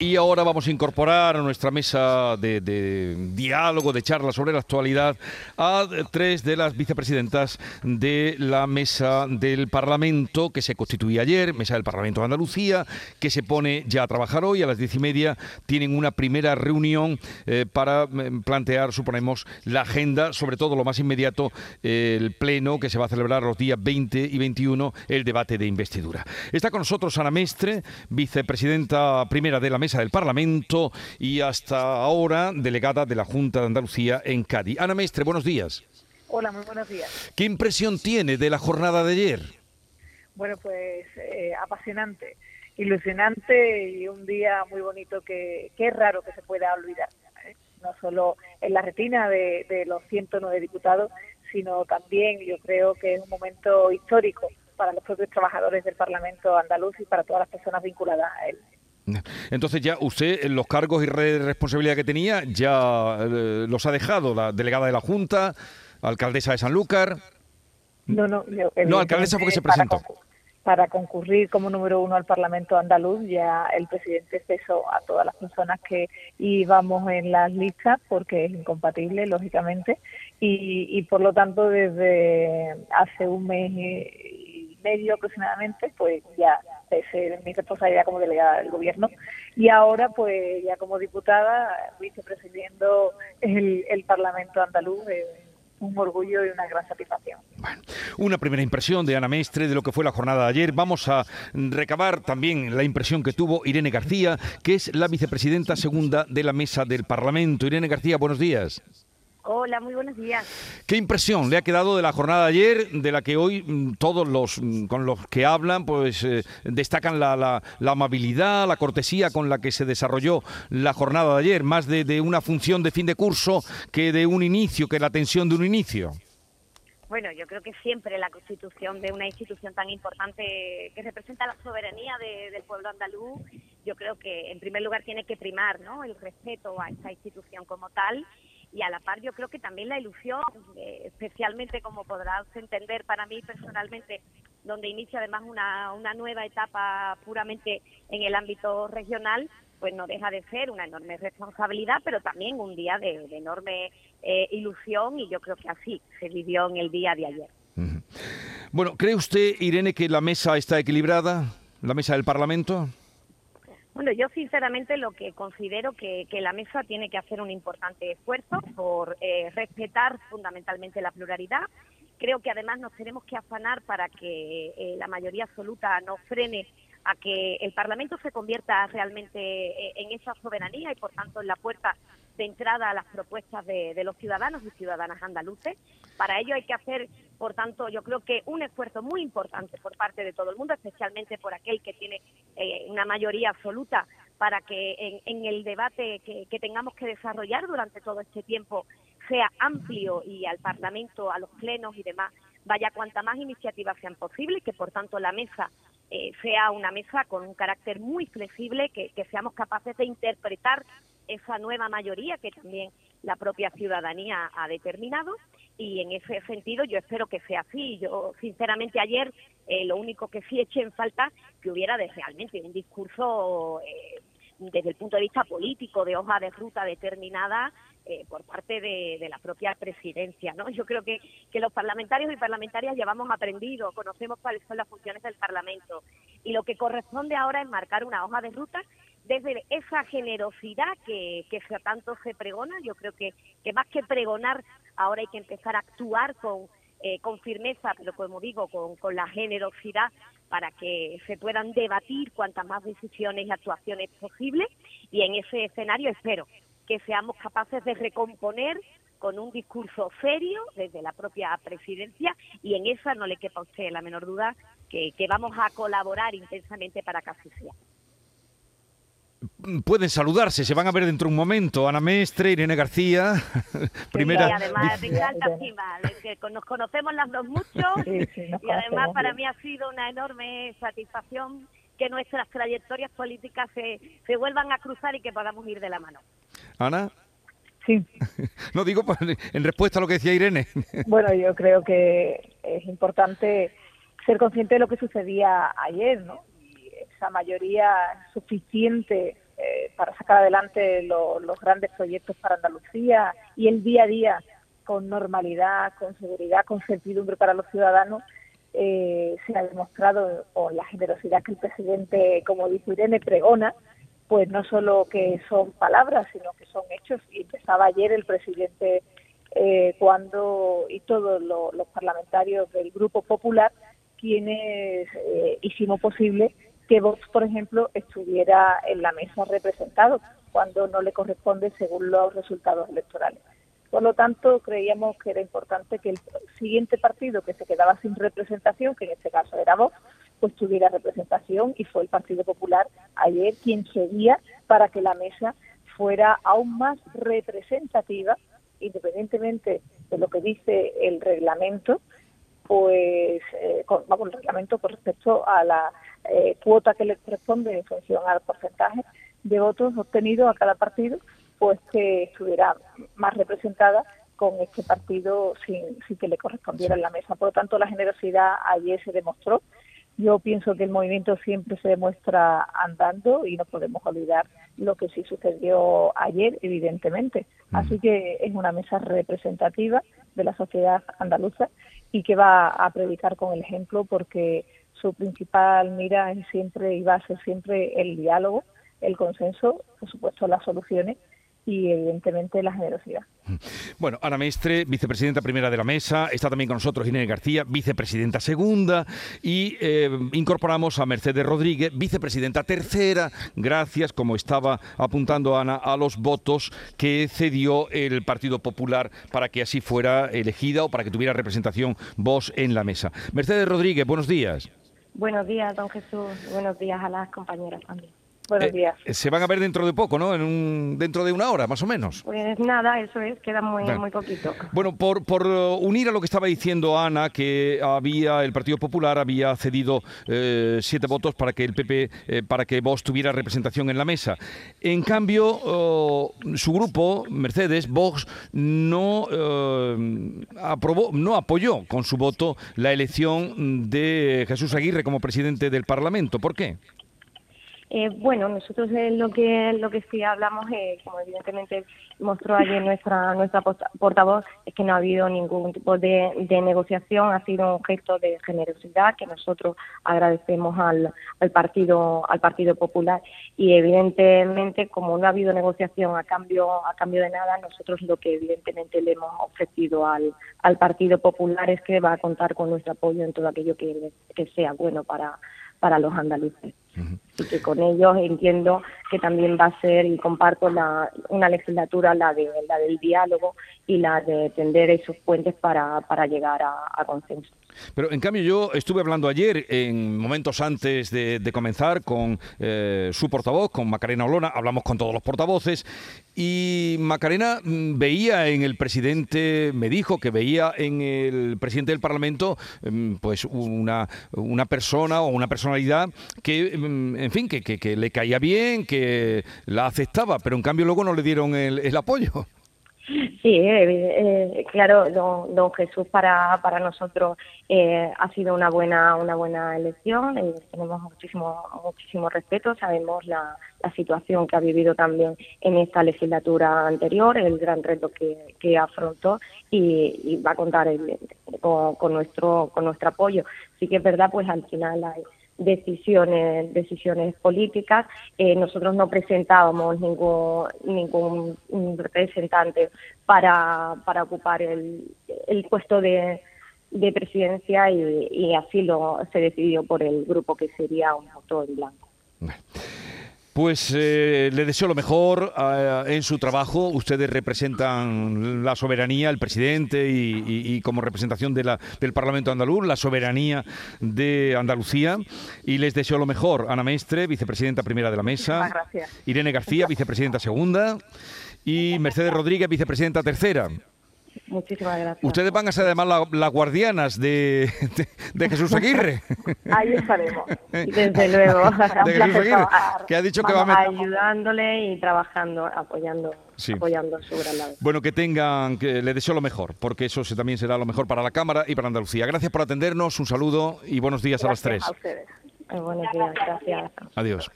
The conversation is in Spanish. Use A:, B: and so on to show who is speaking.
A: Y ahora vamos a incorporar a nuestra mesa de, diálogo, de charla sobre la actualidad, a tres de las vicepresidentas de la mesa del Parlamento que se constituye ayer, mesa del Parlamento de Andalucía, que se pone ya a trabajar hoy a las diez y media. Tienen una primera reunión eh, para mm, plantear, suponemos, la agenda, sobre todo lo más inmediato, el pleno que se va a celebrar los días 20 y 21, el debate de investidura. Está con nosotros Ana Mestre, vicepresidenta primera de la mesa del Parlamento y hasta ahora delegada de la Junta de Andalucía en Cádiz. Ana Mestre, buenos días.
B: Hola, muy buenos días.
A: ¿Qué impresión tiene de la jornada de ayer?
B: Bueno, pues eh, apasionante, ilusionante y un día muy bonito que, es raro que se pueda olvidar. ¿eh? No solo en la retina de, de los 109 diputados, sino también yo creo que es un momento histórico para los propios trabajadores del Parlamento andaluz y para todas las personas vinculadas a él.
A: Entonces ya usted los cargos y responsabilidad que tenía ya eh, los ha dejado, la delegada de la Junta, alcaldesa de Sanlúcar.
B: No, no,
A: no alcaldesa porque se presentó.
B: Para, concurrir como número uno al Parlamento andaluz, ya el presidente cesó a todas las personas que íbamos en las listas porque es incompatible, lógicamente, y, y por lo tanto desde hace un mes y medio aproximadamente, pues ya es mi responsabilidad como delegada del gobierno y ahora pues ya como diputada vicepresidiendo el, el Parlamento andaluz un orgullo y una gran satisfacción.
A: Bueno, una primera impresión de Ana Mestre de lo que fue la jornada de ayer. Vamos a recabar también la impresión que tuvo Irene García, que es la vicepresidenta segunda de la mesa del Parlamento. Irene García, buenos días.
C: Hola, muy buenos días.
A: ¿Qué impresión le ha quedado de la jornada de ayer, de la que hoy mm, todos los mm, con los que hablan pues eh, destacan la, la, amabilidad, la cortesía con la que se desarrolló la jornada de ayer, más de, una función de fin de curso que de un inicio, que la tensión de un inicio?
C: Bueno, yo creo que siempre la constitución de una institución tan importante que representa la soberanía del pueblo andaluz, yo creo que en primer lugar tiene que primar ¿no? el respeto a esta institución como tal y a la par yo creo que también la ilusión, eh, especialmente como podrás entender para mí personalmente, donde inicia además una, una nueva etapa puramente en el ámbito regional, pues no deja de ser una enorme responsabilidad, pero también un día de, enorme eh, ilusión y yo creo que así se vivió en el día de ayer.
A: Bueno, ¿cree usted, Irene, que la mesa está equilibrada, la mesa del Parlamento?
C: Bueno, yo sinceramente lo que considero que, que la mesa tiene que hacer un importante esfuerzo por eh, respetar fundamentalmente la pluralidad. Creo que además nos tenemos que afanar para que eh, la mayoría absoluta no frene a que el Parlamento se convierta realmente eh, en esa soberanía y por tanto en la puerta de entrada a las propuestas de, los ciudadanos y ciudadanas andaluces. Para ello hay que hacer, por tanto, yo creo que un esfuerzo muy importante por parte de todo el mundo, especialmente por aquel que tiene eh, una mayoría absoluta, para que en, el debate que, tengamos que desarrollar durante todo este tiempo sea amplio y al Parlamento, a los plenos y demás, vaya cuanta más iniciativas sean posibles, que por tanto la mesa eh, sea una mesa con un carácter muy flexible, que, seamos capaces de interpretar esa nueva mayoría que también la propia ciudadanía ha determinado y en ese sentido yo espero que sea así. Yo sinceramente ayer eh, lo único que sí eché en falta que hubiera de realmente un discurso eh, desde el punto de vista político de hoja de ruta determinada eh, por parte de, la propia presidencia. ¿no? Yo creo que, que los parlamentarios y parlamentarias llevamos aprendido, conocemos cuáles son las funciones del Parlamento y lo que corresponde ahora es marcar una hoja de ruta desde esa generosidad que, que tanto se pregona, yo creo que, más que pregonar, ahora hay que empezar a actuar con, eh, con firmeza, pero como digo, con, con la generosidad para que se puedan debatir cuantas más decisiones y actuaciones posibles. Y en ese escenario espero que seamos capaces de recomponer con un discurso serio desde la propia presidencia. Y en esa no le quepa a usted la menor duda que, que vamos a colaborar intensamente para que así sea
A: pueden saludarse, se van a ver dentro de un momento. Ana Mestre, Irene García, primera...
C: y además me encanta que nos conocemos las dos mucho y además para mí ha sido una enorme satisfacción que nuestras trayectorias políticas se, se vuelvan a cruzar y que podamos ir de la mano.
A: Ana.
B: Sí.
A: No digo pues, en respuesta a lo que decía Irene.
B: Bueno, yo creo que es importante ser consciente de lo que sucedía ayer, ¿no? Esa mayoría suficiente eh, para sacar adelante los grandes proyectos para Andalucía y el día a día con normalidad, con seguridad, con certidumbre para los ciudadanos, eh, se ha demostrado con la generosidad que el presidente, como dijo Irene, pregona, pues no solo que son palabras, sino que son hechos. Y empezaba ayer el presidente eh, cuando, y todos los parlamentarios del Grupo Popular, quienes eh, hicimos posible que Vox, por ejemplo, estuviera en la mesa representado, cuando no le corresponde según los resultados electorales. Por lo tanto, creíamos que era importante que el siguiente partido que se quedaba sin representación, que en este caso era Vox, pues tuviera representación y fue el Partido Popular ayer quien seguía para que la mesa fuera aún más representativa, independientemente de lo que dice el reglamento, pues eh, vamos, el reglamento con respecto a la eh, cuota que le corresponde en función al porcentaje de votos obtenidos a cada partido pues que estuviera más representada con este partido sin, que le correspondiera en la mesa. Por lo tanto, la generosidad ayer se demostró. Yo pienso que el movimiento siempre se demuestra andando y no podemos olvidar lo que sí sucedió ayer, evidentemente. Así que es una mesa representativa de la sociedad andaluza y que va a predicar con el ejemplo porque su principal mira es siempre y va a ser siempre el diálogo, el consenso, por supuesto las soluciones y evidentemente la generosidad.
A: Bueno, Ana Mestre, vicepresidenta primera de la mesa, está también con nosotros Inés García, vicepresidenta segunda, y eh, incorporamos a Mercedes Rodríguez, vicepresidenta tercera, gracias, como estaba apuntando Ana, a los votos que cedió el Partido Popular para que así fuera elegida o para que tuviera representación vos en la mesa. Mercedes Rodríguez, buenos días.
D: Buenos días, don Jesús. Buenos días a las compañeras también.
B: Buenos eh, días.
A: se van a ver dentro de poco, ¿no? En un, dentro de una hora, más o menos.
D: Pues nada, eso es, queda muy, muy poquito.
A: Bueno, por, por uh, unir a lo que estaba diciendo Ana, que había el Partido Popular había cedido eh, siete votos para que el PP, eh, para que Vox tuviera representación en la mesa. En cambio, uh, su grupo, Mercedes, Vox, no aprobó, no apoyó con su voto la elección de Jesús Aguirre como presidente del Parlamento. ¿Por qué?
D: Eh, bueno, nosotros lo que lo que sí hablamos, eh, como evidentemente mostró ayer nuestra nuestra portavoz, es que no ha habido ningún tipo de, negociación, ha sido un gesto de generosidad que nosotros agradecemos al, al partido al Partido Popular y evidentemente como no ha habido negociación a cambio a cambio de nada, nosotros lo que evidentemente le hemos ofrecido al, Partido Popular es que va a contar con nuestro apoyo en todo aquello que, sea bueno para los andaluces. Y que con ellos entiendo que también va a ser y comparto la, una legislatura, la, de, la del diálogo y la de tender esos puentes para, para llegar a, a consenso.
A: Pero en cambio yo estuve hablando ayer, en momentos antes de, comenzar, con eh, su portavoz, con Macarena Olona, hablamos con todos los portavoces, y Macarena mm, veía en el presidente, me dijo que veía en el presidente del Parlamento mm, pues una, una persona o una personalidad que, mm, en fin, que, que, le caía bien, que la aceptaba, pero en cambio luego no le dieron el apoyo.
D: Sí, eh, eh, claro, don, don, Jesús para, para nosotros eh, ha sido una buena una buena elección. tenemos muchísimo muchísimo respeto. Sabemos la, la, situación que ha vivido también en esta legislatura anterior, el gran reto que, que afrontó y, va a contar con, con, nuestro con nuestro apoyo. Sí que es verdad, pues al final hay decisiones decisiones políticas. Eh, nosotros no presentábamos ningún ningún representante para, para ocupar el, el puesto de, de presidencia y, así lo se decidió por el grupo que sería un voto en blanco.
A: Pues eh, le deseo lo mejor eh, en su trabajo. Ustedes representan la soberanía, el presidente y, como representación de la, del Parlamento andaluz, la soberanía de Andalucía. Y les deseo lo mejor. Ana Mestre, vicepresidenta primera de la mesa. Irene García, vicepresidenta segunda. Y Mercedes Rodríguez, vicepresidenta tercera.
D: Muchísimas gracias.
A: Ustedes van a ser además las guardianas de, de, Jesús Aguirre.
B: Ahí estaremos.
D: Desde luego.
A: De Jesús Aguirre, que ha dicho que va a
D: ayudándole y trabajando, apoyando. apoyando su gran labor.
A: Bueno, que tengan, que le deseo lo mejor, porque eso también será lo mejor para la Cámara y para Andalucía. Gracias por atendernos, un saludo y buenos días
B: a
A: las tres.
B: A ustedes.
D: buenos días, gracias.
A: Adiós.